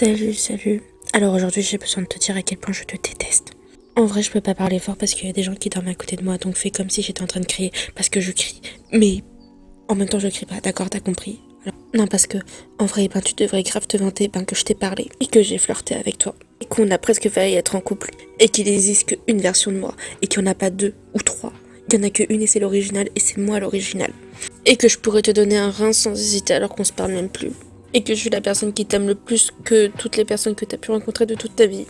Salut, salut. Alors aujourd'hui, j'ai besoin de te dire à quel point je te déteste. En vrai, je peux pas parler fort parce qu'il y a des gens qui dorment à côté de moi, donc fais comme si j'étais en train de crier parce que je crie. Mais en même temps, je crie pas, d'accord, t'as compris? Non, parce que en vrai, ben tu devrais grave te vanter ben, que je t'ai parlé et que j'ai flirté avec toi et qu'on a presque failli être en couple et qu'il existe qu'une version de moi et qu'il n'y en a pas deux ou trois. Il y en a qu'une et c'est l'original et c'est moi l'original. Et que je pourrais te donner un rein sans hésiter alors qu'on se parle même plus. Et que je suis la personne qui t'aime le plus que toutes les personnes que t'as pu rencontrer de toute ta vie.